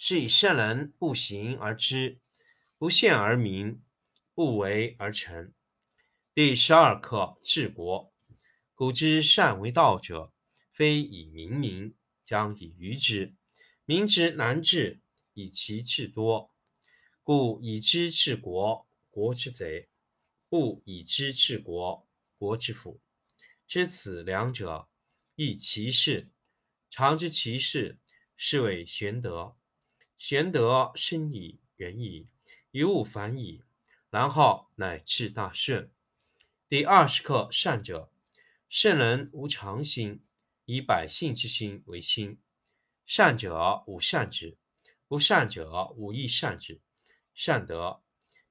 是以圣人不行而知，不见而明，不为而成。第十二课治国。古之善为道者，非以明民，将以愚之。民之难治，以其智多。故以知治国，国之贼；不以知治国，国之福。知此两者，亦其事。常知其事，是谓玄德。玄德生矣，远矣，于物反矣，然后乃至大顺。第二十课善者。圣人无常心，以百姓之心为心。善者无善之，不善者无亦善之。善德，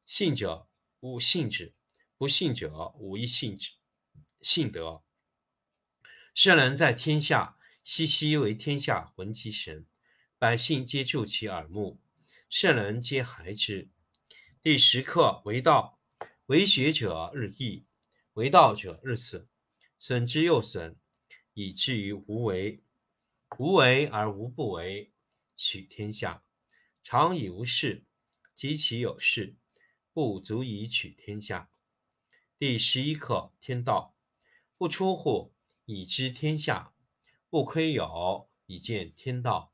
信者无信之，不信者无亦信之。信德，圣人在天下，熙熙为天下闻其神，百姓皆助其耳目，圣人皆孩之。第十课为道，为学者日益，为道者日损。损之又损，以至于无为。无为而无不为，取天下常以无事，及其有事，不足以取天下。第十一课天道，不出户，以知天下；不窥有，以见天道。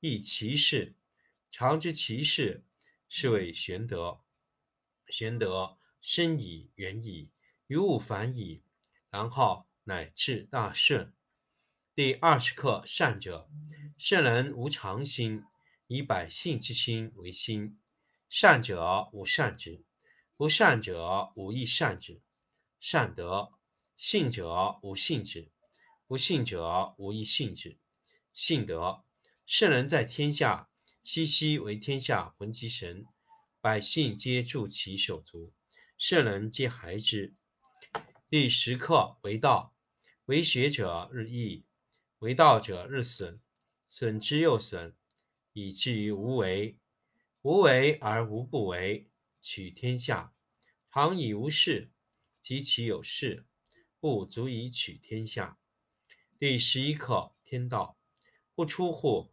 亦其事。常知其事，是谓玄德。玄德深矣，远矣，于物反矣，然后。乃至大顺。第二十课善者，圣人无常心，以百姓之心为心。善者无善之，不善者无亦善之。善德，信者无信之，不信者无亦信之。信德，圣人在天下，熙熙为天下闻其神，百姓皆助其手足，圣人皆孩之。第十课为道。为学者日益，为道者日损，损之又损，以至于无为。无为而无不为，取天下常以无事，及其有事，不足以取天下。第十一课天道，不出户，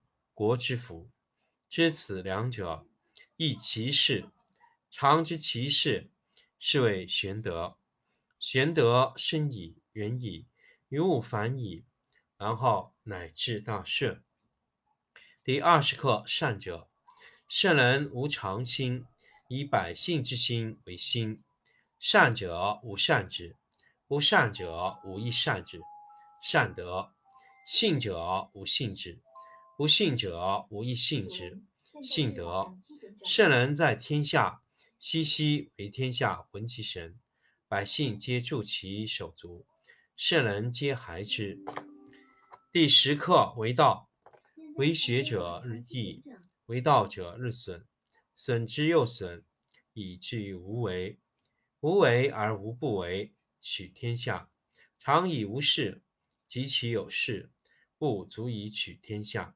国之福。知此两者，亦其事。常知其事，是谓玄德。玄德深矣，远矣。于物反矣，然后乃至大顺。第二十课善者，圣人无常心，以百姓之心为心。善者无善之，不善者无亦善之。善德，信者无信之，不信者无亦信之。信德，圣人在天下，熙熙为天下闻其神，百姓皆助其手足。圣人皆孩之。第十课为道，为学者日益，为道者日损，损之又损，以至于无为。无为而无不为，取天下常以无事，及其有事，不足以取天下。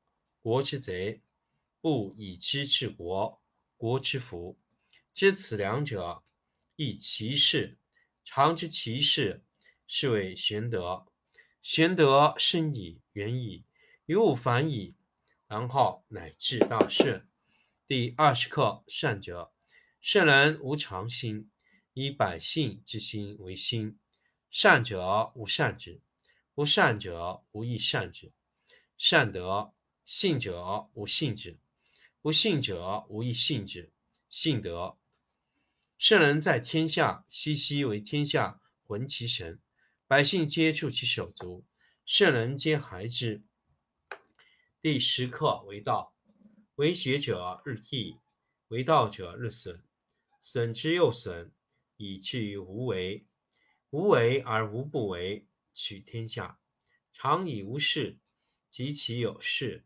国之贼；不以知治国，国之福。知此两者，亦其事。常知其事，是谓玄德。玄德深矣，远矣，于物反矣，然后乃至大顺。第二十课：善者，圣人无常心，以百姓之心为心。善者无善之。不善者无亦善之。善德，信者无信之；不信者无亦信之。信德，圣人在天下，熙熙为天下浑其神，百姓皆助其手足，圣人皆孩之。第十课为道，为学者日益，为道者日损，损之又损，以至于无为。无为而无不为，取天下。常以无事，及其有事，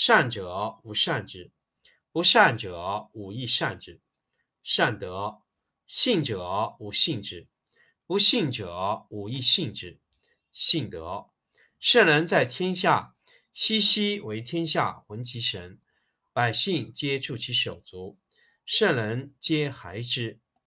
善者无善之，不善者无亦善之。善德，信者无信之，不信者无亦信之。信德，圣人在天下，熙熙为天下闻其神，百姓皆助其手足，圣人皆孩之。